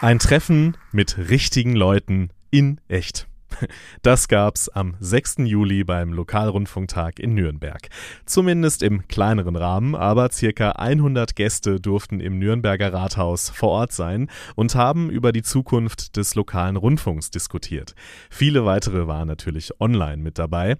Ein Treffen mit richtigen Leuten in echt. Das gab's am 6. Juli beim Lokalrundfunktag in Nürnberg. Zumindest im kleineren Rahmen, aber circa 100 Gäste durften im Nürnberger Rathaus vor Ort sein und haben über die Zukunft des lokalen Rundfunks diskutiert. Viele weitere waren natürlich online mit dabei.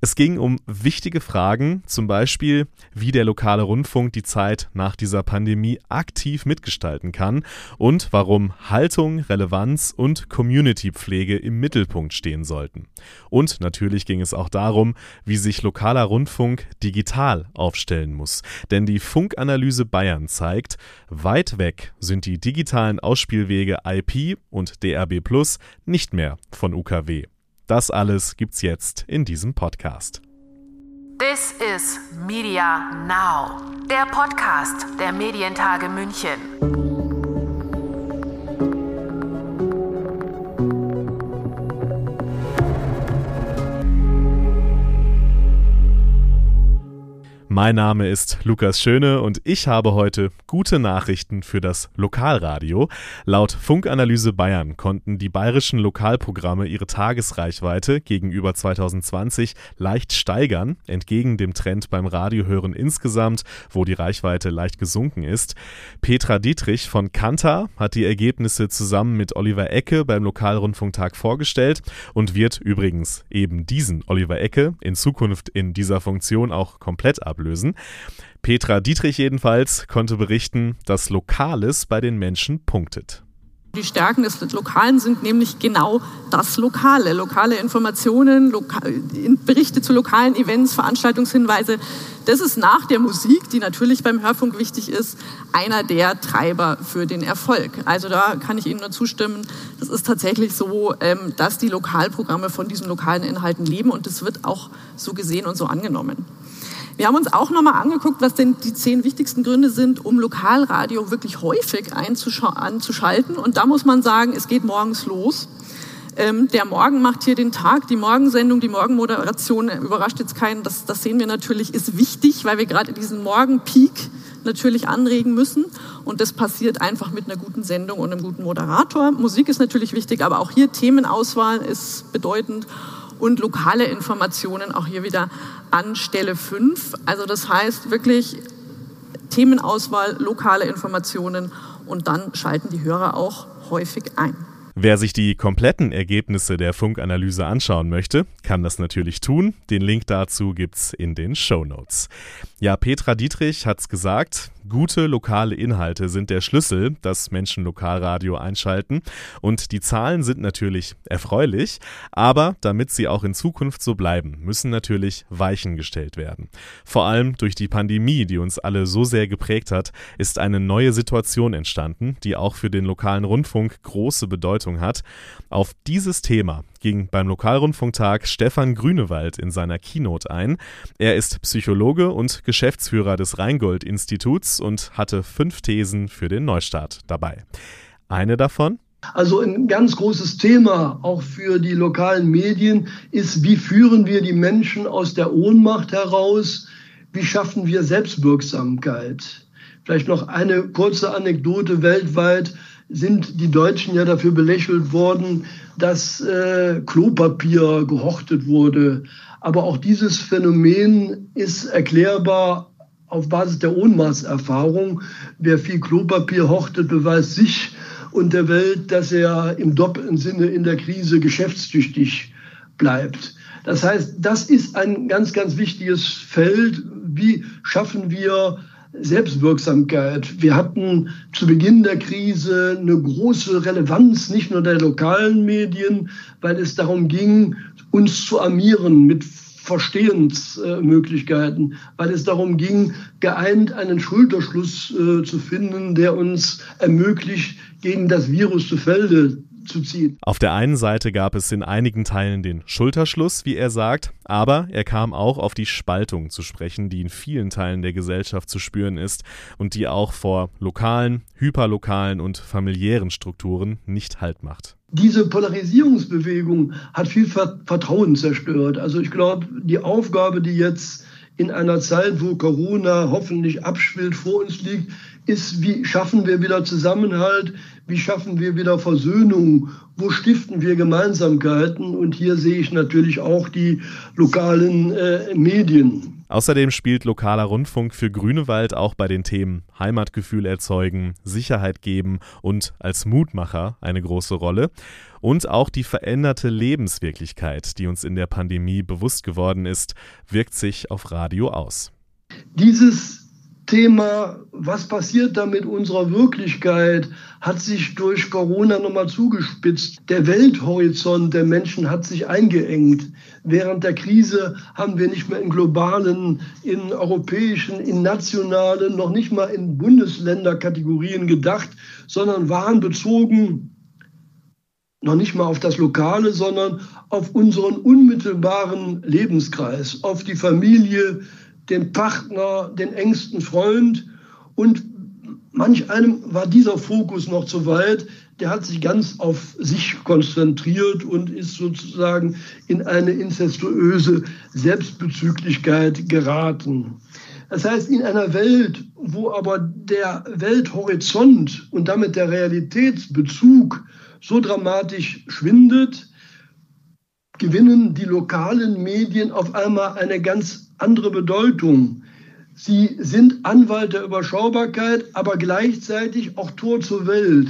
Es ging um wichtige Fragen, zum Beispiel, wie der lokale Rundfunk die Zeit nach dieser Pandemie aktiv mitgestalten kann und warum Haltung, Relevanz und Communitypflege im Mittelpunkt stehen sollten. Und natürlich ging es auch darum, wie sich lokaler Rundfunk digital aufstellen muss. Denn die Funkanalyse Bayern zeigt, weit weg sind die digitalen Ausspielwege IP und DRB Plus nicht mehr von UKW. Das alles gibt's jetzt in diesem Podcast. This is Media Now, der Podcast der Medientage München. Mein Name ist Lukas Schöne und ich habe heute gute Nachrichten für das Lokalradio. Laut Funkanalyse Bayern konnten die bayerischen Lokalprogramme ihre Tagesreichweite gegenüber 2020 leicht steigern, entgegen dem Trend beim Radiohören insgesamt, wo die Reichweite leicht gesunken ist. Petra Dietrich von Kanta hat die Ergebnisse zusammen mit Oliver Ecke beim Lokalrundfunktag vorgestellt und wird übrigens eben diesen Oliver Ecke in Zukunft in dieser Funktion auch komplett ablösen ablösen. Petra Dietrich jedenfalls konnte berichten, dass Lokales bei den Menschen punktet. Die Stärken des Lokalen sind nämlich genau das Lokale. Lokale Informationen, Loka Berichte zu lokalen Events, Veranstaltungshinweise. Das ist nach der Musik, die natürlich beim Hörfunk wichtig ist, einer der Treiber für den Erfolg. Also da kann ich Ihnen nur zustimmen. Das ist tatsächlich so, ähm, dass die Lokalprogramme von diesen lokalen Inhalten leben und das wird auch so gesehen und so angenommen. Wir haben uns auch nochmal angeguckt, was denn die zehn wichtigsten Gründe sind, um Lokalradio wirklich häufig anzuschalten. Und da muss man sagen, es geht morgens los. Ähm, der Morgen macht hier den Tag, die Morgensendung, die Morgenmoderation überrascht jetzt keinen. Das, das sehen wir natürlich, ist wichtig, weil wir gerade diesen Morgenpeak natürlich anregen müssen. Und das passiert einfach mit einer guten Sendung und einem guten Moderator. Musik ist natürlich wichtig, aber auch hier Themenauswahl ist bedeutend und lokale Informationen auch hier wieder an Stelle 5. Also das heißt wirklich Themenauswahl, lokale Informationen und dann schalten die Hörer auch häufig ein. Wer sich die kompletten Ergebnisse der Funkanalyse anschauen möchte, kann das natürlich tun. Den Link dazu gibt's in den Show Notes. Ja, Petra Dietrich hat's gesagt. Gute lokale Inhalte sind der Schlüssel, dass Menschen Lokalradio einschalten. Und die Zahlen sind natürlich erfreulich, aber damit sie auch in Zukunft so bleiben, müssen natürlich Weichen gestellt werden. Vor allem durch die Pandemie, die uns alle so sehr geprägt hat, ist eine neue Situation entstanden, die auch für den lokalen Rundfunk große Bedeutung hat. Auf dieses Thema ging beim Lokalrundfunktag Stefan Grünewald in seiner Keynote ein. Er ist Psychologe und Geschäftsführer des Rheingold-Instituts und hatte fünf Thesen für den Neustart dabei. Eine davon? Also ein ganz großes Thema auch für die lokalen Medien ist, wie führen wir die Menschen aus der Ohnmacht heraus? Wie schaffen wir Selbstwirksamkeit? Vielleicht noch eine kurze Anekdote weltweit sind die Deutschen ja dafür belächelt worden, dass äh, Klopapier gehortet wurde. Aber auch dieses Phänomen ist erklärbar auf Basis der Ohnmachtserfahrung. Wer viel Klopapier hortet, beweist sich und der Welt, dass er im doppelten Sinne in der Krise geschäftstüchtig bleibt. Das heißt, das ist ein ganz, ganz wichtiges Feld. Wie schaffen wir Selbstwirksamkeit. Wir hatten zu Beginn der Krise eine große Relevanz, nicht nur der lokalen Medien, weil es darum ging, uns zu armieren mit Verstehensmöglichkeiten, weil es darum ging, geeint einen Schulterschluss äh, zu finden, der uns ermöglicht, gegen das Virus zu Felde zu ziehen. Auf der einen Seite gab es in einigen Teilen den Schulterschluss, wie er sagt, aber er kam auch auf die Spaltung zu sprechen, die in vielen Teilen der Gesellschaft zu spüren ist und die auch vor lokalen, hyperlokalen und familiären Strukturen nicht Halt macht. Diese Polarisierungsbewegung hat viel Vertrauen zerstört. Also ich glaube, die Aufgabe, die jetzt in einer Zeit, wo Corona hoffentlich abschwillt vor uns liegt, ist, wie schaffen wir wieder Zusammenhalt, wie schaffen wir wieder Versöhnung, wo stiften wir Gemeinsamkeiten. Und hier sehe ich natürlich auch die lokalen äh, Medien. Außerdem spielt lokaler Rundfunk für Grünewald auch bei den Themen Heimatgefühl erzeugen, Sicherheit geben und als Mutmacher eine große Rolle. Und auch die veränderte Lebenswirklichkeit, die uns in der Pandemie bewusst geworden ist, wirkt sich auf Radio aus. Dieses Thema, was passiert da mit unserer Wirklichkeit, hat sich durch Corona nochmal zugespitzt. Der Welthorizont der Menschen hat sich eingeengt. Während der Krise haben wir nicht mehr in globalen, in europäischen, in nationalen, noch nicht mal in Bundesländerkategorien gedacht, sondern waren bezogen noch nicht mal auf das Lokale, sondern auf unseren unmittelbaren Lebenskreis, auf die Familie, den Partner, den engsten Freund. Und manch einem war dieser Fokus noch zu weit. Der hat sich ganz auf sich konzentriert und ist sozusagen in eine incestuöse Selbstbezüglichkeit geraten. Das heißt, in einer Welt, wo aber der Welthorizont und damit der Realitätsbezug so dramatisch schwindet, gewinnen die lokalen Medien auf einmal eine ganz andere Bedeutung. Sie sind Anwalt der Überschaubarkeit, aber gleichzeitig auch Tor zur Welt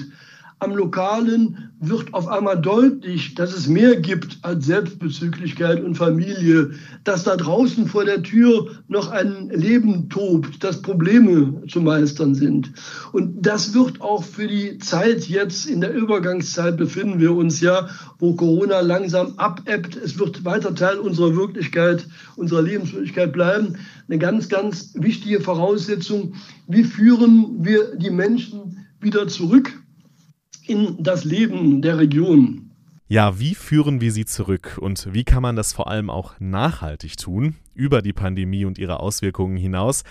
am Lokalen wird auf einmal deutlich, dass es mehr gibt als Selbstbezüglichkeit und Familie, dass da draußen vor der Tür noch ein Leben tobt, dass Probleme zu meistern sind. Und das wird auch für die Zeit jetzt, in der Übergangszeit befinden wir uns ja, wo Corona langsam abebbt. Es wird weiter Teil unserer Wirklichkeit, unserer Lebenswirklichkeit bleiben. Eine ganz, ganz wichtige Voraussetzung. Wie führen wir die Menschen wieder zurück in das Leben der Region. Ja, wie führen wir sie zurück und wie kann man das vor allem auch nachhaltig tun, über die Pandemie und ihre Auswirkungen hinaus?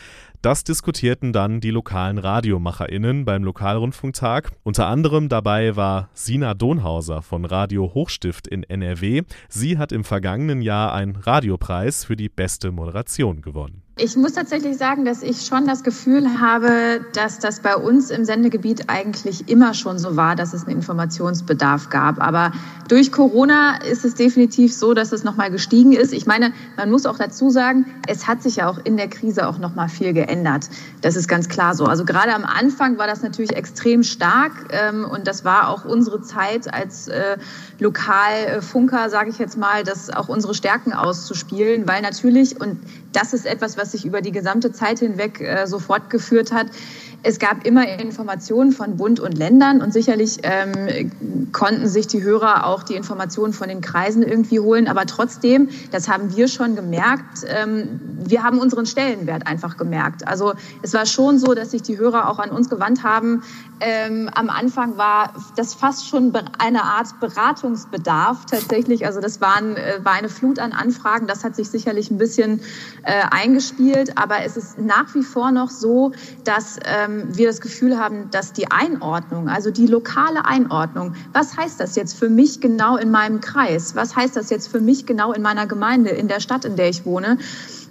Das diskutierten dann die lokalen RadiomacherInnen beim Lokalrundfunktag. Unter anderem dabei war Sina Donhauser von Radio Hochstift in NRW. Sie hat im vergangenen Jahr einen Radiopreis für die beste Moderation gewonnen. Ich muss tatsächlich sagen, dass ich schon das Gefühl habe, dass das bei uns im Sendegebiet eigentlich immer schon so war, dass es einen Informationsbedarf gab. Aber durch Corona ist es definitiv so, dass es nochmal gestiegen ist. Ich meine, man muss auch dazu sagen, es hat sich ja auch in der Krise auch nochmal viel geändert. Das ist ganz klar so. Also gerade am Anfang war das natürlich extrem stark ähm, und das war auch unsere Zeit als äh, Lokalfunker, sage ich jetzt mal, das auch unsere Stärken auszuspielen, weil natürlich und das ist etwas, was sich über die gesamte Zeit hinweg äh, so fortgeführt hat. Es gab immer Informationen von Bund und Ländern und sicherlich ähm, konnten sich die Hörer auch die Informationen von den Kreisen irgendwie holen. Aber trotzdem, das haben wir schon gemerkt, ähm, wir haben unseren Stellenwert einfach gemerkt. Also es war schon so, dass sich die Hörer auch an uns gewandt haben. Ähm, am Anfang war das fast schon eine Art Beratungsbedarf tatsächlich. Also das waren, äh, war eine Flut an Anfragen. Das hat sich sicherlich ein bisschen äh, eingespielt. Aber es ist nach wie vor noch so, dass ähm, wir das Gefühl haben, dass die Einordnung, also die lokale Einordnung, was heißt das jetzt für mich genau in meinem Kreis? Was heißt das jetzt für mich genau in meiner Gemeinde, in der Stadt, in der ich wohne?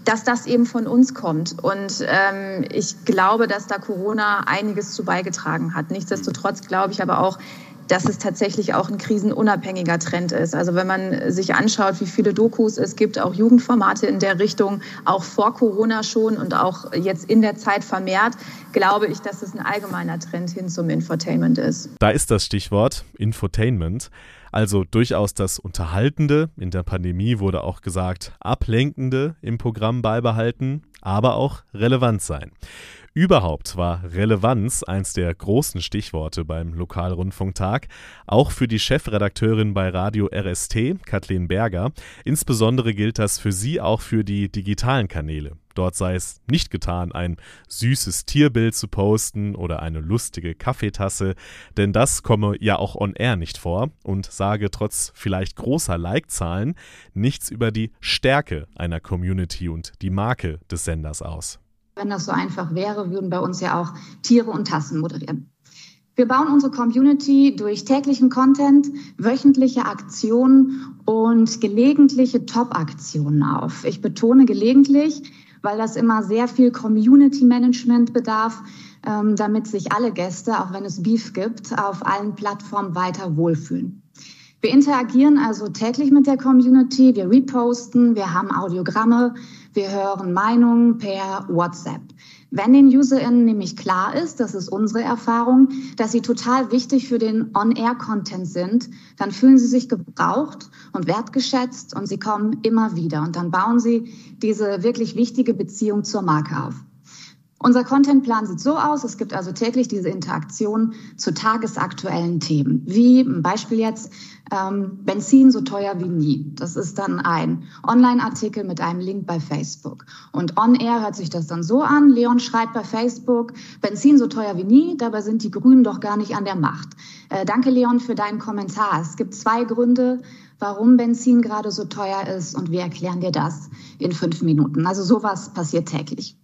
dass das eben von uns kommt. Und ähm, ich glaube, dass da Corona einiges zu beigetragen hat. Nichtsdestotrotz glaube ich aber auch, dass es tatsächlich auch ein krisenunabhängiger Trend ist. Also wenn man sich anschaut, wie viele Dokus es gibt, auch Jugendformate in der Richtung, auch vor Corona schon und auch jetzt in der Zeit vermehrt, glaube ich, dass es ein allgemeiner Trend hin zum Infotainment ist. Da ist das Stichwort Infotainment. Also durchaus das Unterhaltende. In der Pandemie wurde auch gesagt, Ablenkende im Programm beibehalten, aber auch relevant sein. Überhaupt war Relevanz eins der großen Stichworte beim Lokalrundfunktag, auch für die Chefredakteurin bei Radio RST, Kathleen Berger. Insbesondere gilt das für sie auch für die digitalen Kanäle. Dort sei es nicht getan, ein süßes Tierbild zu posten oder eine lustige Kaffeetasse, denn das komme ja auch on air nicht vor und sage trotz vielleicht großer Like-Zahlen nichts über die Stärke einer Community und die Marke des Senders aus. Wenn das so einfach wäre, würden bei uns ja auch Tiere und Tassen moderieren. Wir bauen unsere Community durch täglichen Content, wöchentliche Aktionen und gelegentliche Top-Aktionen auf. Ich betone gelegentlich, weil das immer sehr viel Community Management bedarf, ähm, damit sich alle Gäste, auch wenn es Beef gibt, auf allen Plattformen weiter wohlfühlen. Wir interagieren also täglich mit der Community, wir reposten, wir haben Audiogramme, wir hören Meinungen per WhatsApp. Wenn den UserInnen nämlich klar ist, das ist unsere Erfahrung, dass sie total wichtig für den On-Air-Content sind, dann fühlen sie sich gebraucht und wertgeschätzt und sie kommen immer wieder. Und dann bauen sie diese wirklich wichtige Beziehung zur Marke auf. Unser Contentplan sieht so aus, es gibt also täglich diese Interaktion zu tagesaktuellen Themen, wie ein Beispiel jetzt ähm, Benzin so teuer wie nie. Das ist dann ein Online-Artikel mit einem Link bei Facebook. Und on-air hört sich das dann so an, Leon schreibt bei Facebook, Benzin so teuer wie nie, dabei sind die Grünen doch gar nicht an der Macht. Äh, danke Leon für deinen Kommentar. Es gibt zwei Gründe, warum Benzin gerade so teuer ist und wir erklären dir das in fünf Minuten. Also sowas passiert täglich.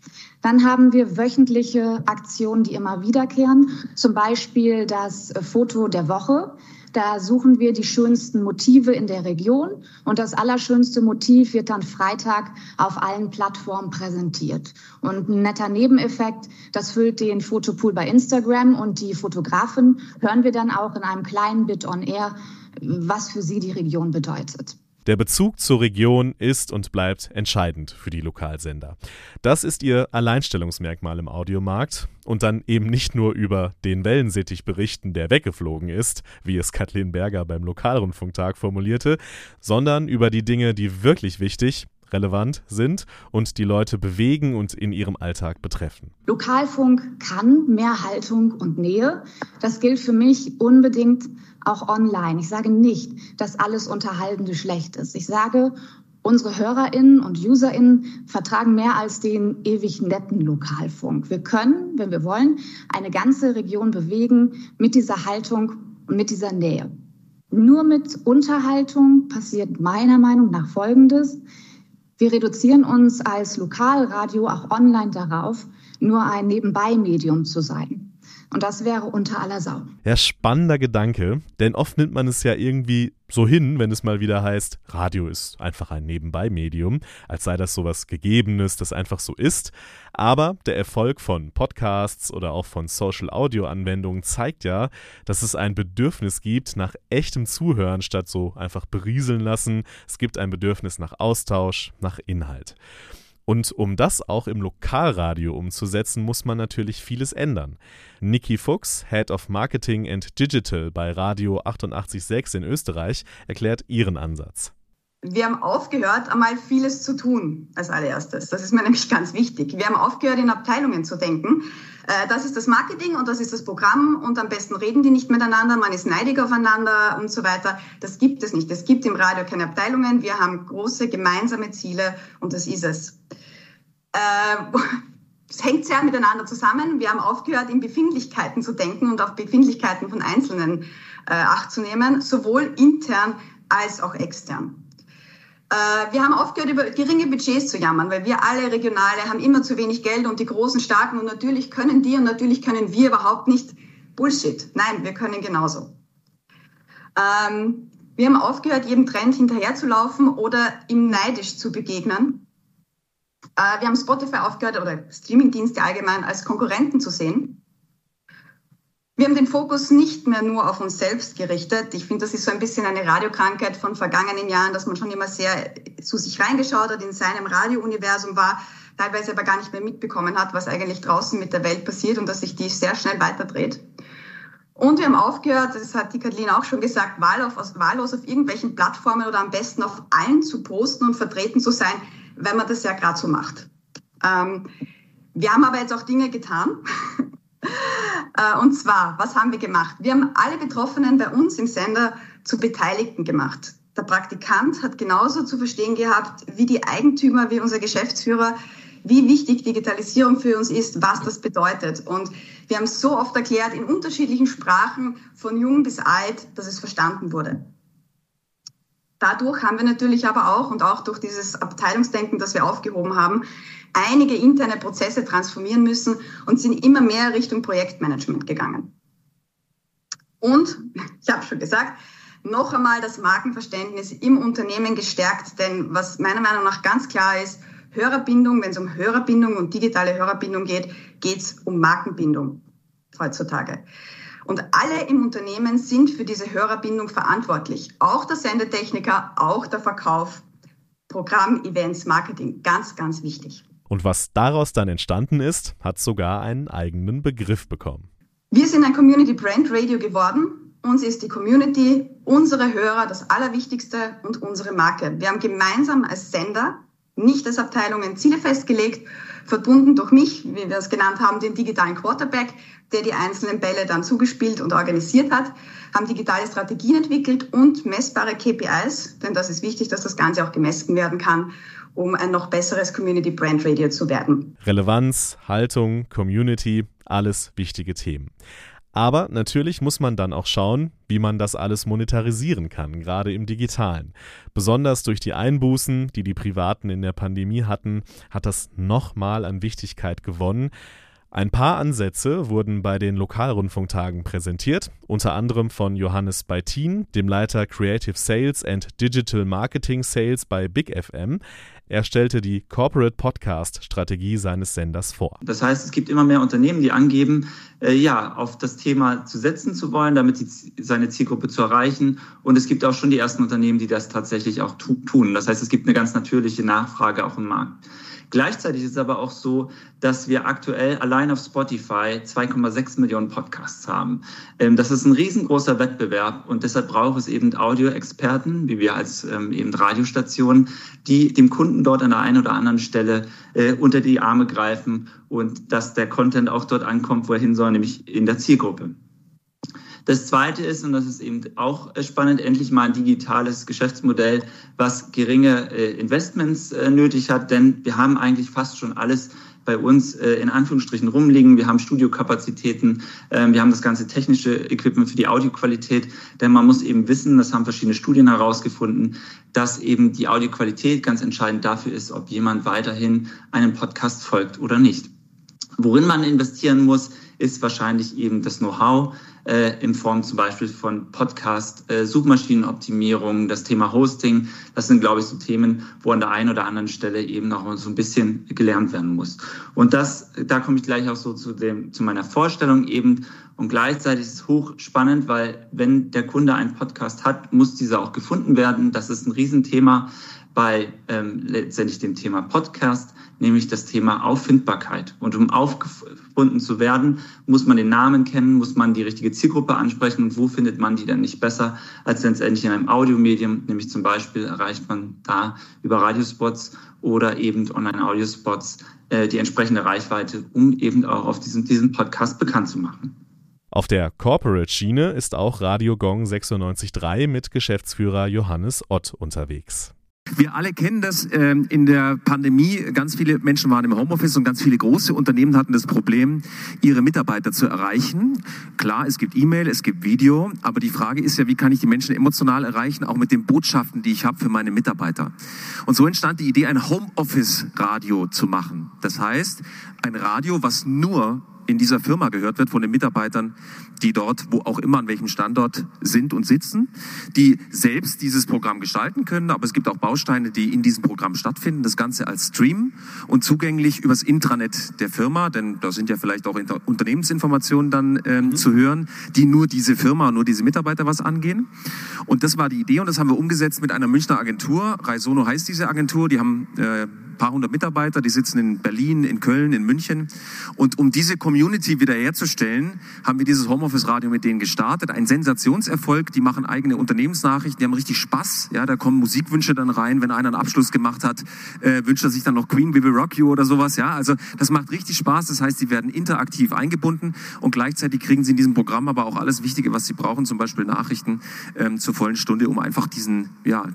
Dann haben wir wöchentliche Aktionen, die immer wiederkehren. Zum Beispiel das Foto der Woche. Da suchen wir die schönsten Motive in der Region und das allerschönste Motiv wird dann Freitag auf allen Plattformen präsentiert. Und ein netter Nebeneffekt, das füllt den Fotopool bei Instagram und die Fotografen hören wir dann auch in einem kleinen Bit on Air, was für sie die Region bedeutet. Der Bezug zur Region ist und bleibt entscheidend für die Lokalsender. Das ist ihr Alleinstellungsmerkmal im Audiomarkt und dann eben nicht nur über den Wellensittich berichten, der weggeflogen ist, wie es Kathleen Berger beim Lokalrundfunktag formulierte, sondern über die Dinge, die wirklich wichtig, relevant sind und die Leute bewegen und in ihrem Alltag betreffen. Lokalfunk kann mehr Haltung und Nähe. Das gilt für mich unbedingt auch online. Ich sage nicht, dass alles Unterhaltende schlecht ist. Ich sage, unsere HörerInnen und UserInnen vertragen mehr als den ewig netten Lokalfunk. Wir können, wenn wir wollen, eine ganze Region bewegen mit dieser Haltung und mit dieser Nähe. Nur mit Unterhaltung passiert meiner Meinung nach Folgendes. Wir reduzieren uns als Lokalradio auch online darauf, nur ein Nebenbei-Medium zu sein. Und das wäre unter aller Sau. Ja, spannender Gedanke, denn oft nimmt man es ja irgendwie so hin, wenn es mal wieder heißt, Radio ist einfach ein Nebenbei-Medium, als sei das sowas Gegebenes, das einfach so ist. Aber der Erfolg von Podcasts oder auch von Social-Audio-Anwendungen zeigt ja, dass es ein Bedürfnis gibt nach echtem Zuhören statt so einfach berieseln lassen. Es gibt ein Bedürfnis nach Austausch, nach Inhalt. Und um das auch im Lokalradio umzusetzen, muss man natürlich vieles ändern. Niki Fuchs, Head of Marketing and Digital bei Radio 886 in Österreich, erklärt ihren Ansatz. Wir haben aufgehört, einmal vieles zu tun als allererstes. Das ist mir nämlich ganz wichtig. Wir haben aufgehört, in Abteilungen zu denken. Äh, das ist das Marketing und das ist das Programm und am besten reden die nicht miteinander, man ist neidig aufeinander und so weiter. Das gibt es nicht. Es gibt im Radio keine Abteilungen. Wir haben große gemeinsame Ziele und das ist es. Äh, es hängt sehr miteinander zusammen. Wir haben aufgehört, in Befindlichkeiten zu denken und auf Befindlichkeiten von Einzelnen äh, Acht zu nehmen, sowohl intern als auch extern. Äh, wir haben aufgehört, über geringe Budgets zu jammern, weil wir alle Regionale haben immer zu wenig Geld und die großen Starken und natürlich können die und natürlich können wir überhaupt nicht. Bullshit. Nein, wir können genauso. Ähm, wir haben aufgehört, jedem Trend hinterherzulaufen oder ihm neidisch zu begegnen äh, wir haben Spotify aufgehört oder Streamingdienste allgemein als Konkurrenten zu sehen. Wir haben den Fokus nicht mehr nur auf uns selbst gerichtet. Ich finde, das ist so ein bisschen eine Radiokrankheit von vergangenen Jahren, dass man schon immer sehr zu sich reingeschaut hat, in seinem Radiouniversum war, teilweise aber gar nicht mehr mitbekommen hat, was eigentlich draußen mit der Welt passiert und dass sich die sehr schnell weiterdreht. Und wir haben aufgehört, das hat die Kathleen auch schon gesagt, wahllos, auf irgendwelchen Plattformen oder am besten auf allen zu posten und vertreten zu sein, wenn man das ja gerade so macht. Ähm, wir haben aber jetzt auch Dinge getan. Äh, und zwar, was haben wir gemacht? Wir haben alle Betroffenen bei uns im Sender zu Beteiligten gemacht. Der Praktikant hat genauso zu verstehen gehabt wie die Eigentümer, wie unser Geschäftsführer, wie wichtig Digitalisierung für uns ist, was das bedeutet. Und wir haben so oft erklärt, in unterschiedlichen Sprachen, von jung bis alt, dass es verstanden wurde. Dadurch haben wir natürlich aber auch und auch durch dieses Abteilungsdenken, das wir aufgehoben haben, einige interne Prozesse transformieren müssen und sind immer mehr Richtung Projektmanagement gegangen. Und, ich habe schon gesagt, noch einmal das Markenverständnis im Unternehmen gestärkt, denn was meiner Meinung nach ganz klar ist, Hörerbindung, wenn es um Hörerbindung und digitale Hörerbindung geht, geht es um Markenbindung heutzutage. Und alle im Unternehmen sind für diese Hörerbindung verantwortlich. Auch der Sendetechniker, auch der Verkauf, Programm, Events, Marketing. Ganz, ganz wichtig. Und was daraus dann entstanden ist, hat sogar einen eigenen Begriff bekommen. Wir sind ein Community Brand Radio geworden. Uns ist die Community, unsere Hörer das Allerwichtigste und unsere Marke. Wir haben gemeinsam als Sender, nicht als Abteilungen, Ziele festgelegt, verbunden durch mich, wie wir es genannt haben, den digitalen Quarterback, der die einzelnen Bälle dann zugespielt und organisiert hat, haben digitale Strategien entwickelt und messbare KPIs, denn das ist wichtig, dass das Ganze auch gemessen werden kann, um ein noch besseres Community Brand Radio zu werden. Relevanz, Haltung, Community, alles wichtige Themen. Aber natürlich muss man dann auch schauen, wie man das alles monetarisieren kann, gerade im digitalen. Besonders durch die Einbußen, die die Privaten in der Pandemie hatten, hat das nochmal an Wichtigkeit gewonnen. Ein paar Ansätze wurden bei den Lokalrundfunktagen präsentiert, unter anderem von Johannes Beitin, dem Leiter Creative Sales and Digital Marketing Sales bei Big FM. Er stellte die Corporate Podcast Strategie seines Senders vor. Das heißt, es gibt immer mehr Unternehmen, die angeben, äh, ja, auf das Thema zu setzen zu wollen, damit die, seine Zielgruppe zu erreichen. Und es gibt auch schon die ersten Unternehmen, die das tatsächlich auch tun. Das heißt, es gibt eine ganz natürliche Nachfrage auch im Markt. Gleichzeitig ist es aber auch so, dass wir aktuell allein auf Spotify 2,6 Millionen Podcasts haben. Ähm, das ist ein riesengroßer Wettbewerb und deshalb braucht es eben Audioexperten, wie wir als ähm, eben Radiostation, die dem Kunden dort an der einen oder anderen Stelle äh, unter die Arme greifen und dass der Content auch dort ankommt, wo er hin soll, nämlich in der Zielgruppe. Das Zweite ist, und das ist eben auch spannend, endlich mal ein digitales Geschäftsmodell, was geringe äh, Investments äh, nötig hat, denn wir haben eigentlich fast schon alles bei uns äh, in Anführungsstrichen rumliegen. Wir haben Studiokapazitäten, ähm, wir haben das ganze technische Equipment für die Audioqualität, denn man muss eben wissen, das haben verschiedene Studien herausgefunden, dass eben die Audioqualität ganz entscheidend dafür ist, ob jemand weiterhin einem Podcast folgt oder nicht. Worin man investieren muss, ist wahrscheinlich eben das Know-how äh, in Form zum Beispiel von Podcast, äh, Suchmaschinenoptimierung, das Thema Hosting. Das sind, glaube ich, so Themen, wo an der einen oder anderen Stelle eben noch so ein bisschen gelernt werden muss. Und das, da komme ich gleich auch so zu dem, zu meiner Vorstellung eben. Und gleichzeitig ist es hochspannend, weil wenn der Kunde einen Podcast hat, muss dieser auch gefunden werden. Das ist ein Riesenthema bei ähm, letztendlich dem Thema Podcast nämlich das Thema Auffindbarkeit. Und um aufgefunden zu werden, muss man den Namen kennen, muss man die richtige Zielgruppe ansprechen und wo findet man die dann nicht besser als letztendlich in einem Audiomedium, nämlich zum Beispiel erreicht man da über Radiospots oder eben Online-Audiospots äh, die entsprechende Reichweite, um eben auch auf diesem, diesem Podcast bekannt zu machen. Auf der Corporate-Schiene ist auch Radio Gong 96.3 mit Geschäftsführer Johannes Ott unterwegs. Wir alle kennen das ähm, in der Pandemie. Ganz viele Menschen waren im Homeoffice und ganz viele große Unternehmen hatten das Problem, ihre Mitarbeiter zu erreichen. Klar, es gibt E-Mail, es gibt Video, aber die Frage ist ja, wie kann ich die Menschen emotional erreichen, auch mit den Botschaften, die ich habe für meine Mitarbeiter. Und so entstand die Idee, ein Homeoffice-Radio zu machen. Das heißt, ein Radio, was nur in dieser Firma gehört wird von den Mitarbeitern, die dort, wo auch immer an welchem Standort sind und sitzen, die selbst dieses Programm gestalten können. Aber es gibt auch Bausteine, die in diesem Programm stattfinden. Das Ganze als Stream und zugänglich übers Intranet der Firma, denn da sind ja vielleicht auch Unternehmensinformationen dann ähm, mhm. zu hören, die nur diese Firma, nur diese Mitarbeiter was angehen. Und das war die Idee und das haben wir umgesetzt mit einer Münchner Agentur. Raisono heißt diese Agentur. Die haben äh, paar hundert Mitarbeiter, die sitzen in Berlin, in Köln, in München. Und um diese Community wiederherzustellen, haben wir dieses Homeoffice-Radio mit denen gestartet. Ein Sensationserfolg. Die machen eigene Unternehmensnachrichten, die haben richtig Spaß. Ja, da kommen Musikwünsche dann rein. Wenn einer einen Abschluss gemacht hat, äh, wünscht er sich dann noch Queen, We Will Rock You oder sowas. Ja, also das macht richtig Spaß. Das heißt, sie werden interaktiv eingebunden und gleichzeitig kriegen sie in diesem Programm aber auch alles Wichtige, was sie brauchen, zum Beispiel Nachrichten ähm, zur vollen Stunde, um einfach diesen, ja,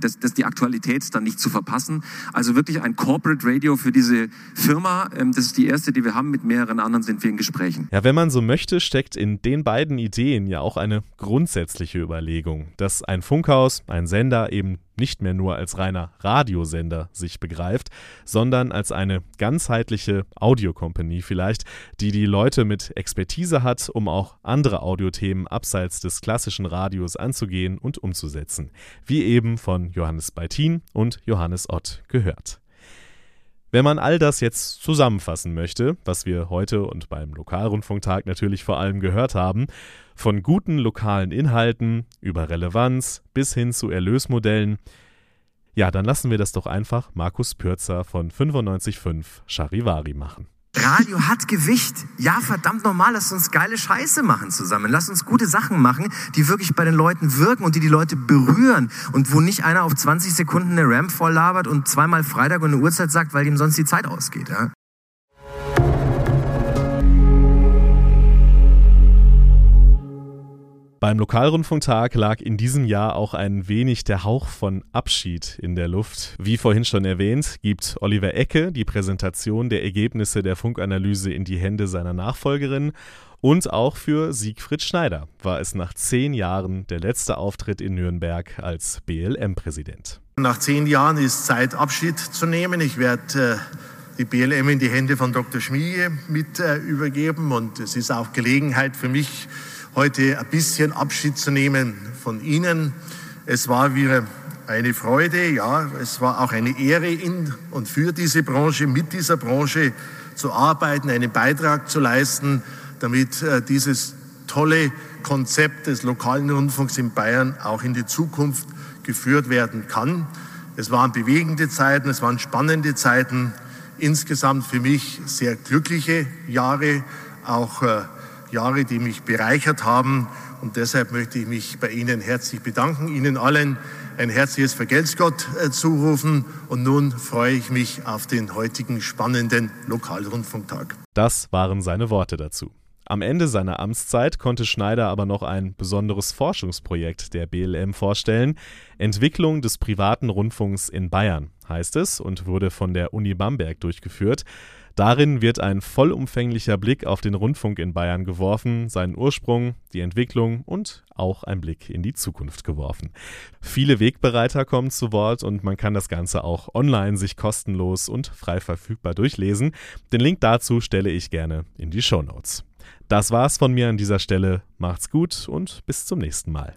das, das die Aktualität dann nicht zu verpassen. Also wirklich ein ein Corporate Radio für diese Firma. Ähm, das ist die erste, die wir haben. Mit mehreren anderen sind wir in Gesprächen. Ja, wenn man so möchte, steckt in den beiden Ideen ja auch eine grundsätzliche Überlegung, dass ein Funkhaus, ein Sender eben nicht mehr nur als reiner Radiosender sich begreift, sondern als eine ganzheitliche Audiokompanie vielleicht, die die Leute mit Expertise hat, um auch andere Audiothemen abseits des klassischen Radios anzugehen und umzusetzen, wie eben von Johannes Beitin und Johannes Ott gehört. Wenn man all das jetzt zusammenfassen möchte, was wir heute und beim Lokalrundfunktag natürlich vor allem gehört haben, von guten lokalen Inhalten über Relevanz bis hin zu Erlösmodellen, ja, dann lassen wir das doch einfach Markus Pürzer von 955 Charivari machen. Radio hat Gewicht. Ja, verdammt normal, lass uns geile Scheiße machen zusammen. Lass uns gute Sachen machen, die wirklich bei den Leuten wirken und die die Leute berühren und wo nicht einer auf 20 Sekunden eine Ramp voll labert und zweimal Freitag und eine Uhrzeit sagt, weil ihm sonst die Zeit ausgeht. Ja? Beim Lokalrundfunktag lag in diesem Jahr auch ein wenig der Hauch von Abschied in der Luft. Wie vorhin schon erwähnt, gibt Oliver Ecke die Präsentation der Ergebnisse der Funkanalyse in die Hände seiner Nachfolgerin. Und auch für Siegfried Schneider war es nach zehn Jahren der letzte Auftritt in Nürnberg als BLM-Präsident. Nach zehn Jahren ist Zeit, Abschied zu nehmen. Ich werde äh, die BLM in die Hände von Dr. Schmiege mit äh, übergeben und es ist auch Gelegenheit für mich, heute ein bisschen Abschied zu nehmen von Ihnen. Es war wieder eine Freude, ja, es war auch eine Ehre in und für diese Branche, mit dieser Branche zu arbeiten, einen Beitrag zu leisten, damit äh, dieses tolle Konzept des lokalen Rundfunks in Bayern auch in die Zukunft geführt werden kann. Es waren bewegende Zeiten, es waren spannende Zeiten, insgesamt für mich sehr glückliche Jahre, auch äh, Jahre, die mich bereichert haben. Und deshalb möchte ich mich bei Ihnen herzlich bedanken, Ihnen allen ein herzliches Vergelt's Gott äh, zurufen. Und nun freue ich mich auf den heutigen spannenden Lokalrundfunktag. Das waren seine Worte dazu. Am Ende seiner Amtszeit konnte Schneider aber noch ein besonderes Forschungsprojekt der BLM vorstellen. Entwicklung des privaten Rundfunks in Bayern heißt es und wurde von der Uni Bamberg durchgeführt. Darin wird ein vollumfänglicher Blick auf den Rundfunk in Bayern geworfen, seinen Ursprung, die Entwicklung und auch ein Blick in die Zukunft geworfen. Viele Wegbereiter kommen zu Wort und man kann das Ganze auch online sich kostenlos und frei verfügbar durchlesen. Den Link dazu stelle ich gerne in die Show Notes. Das war's von mir an dieser Stelle. Macht's gut und bis zum nächsten Mal.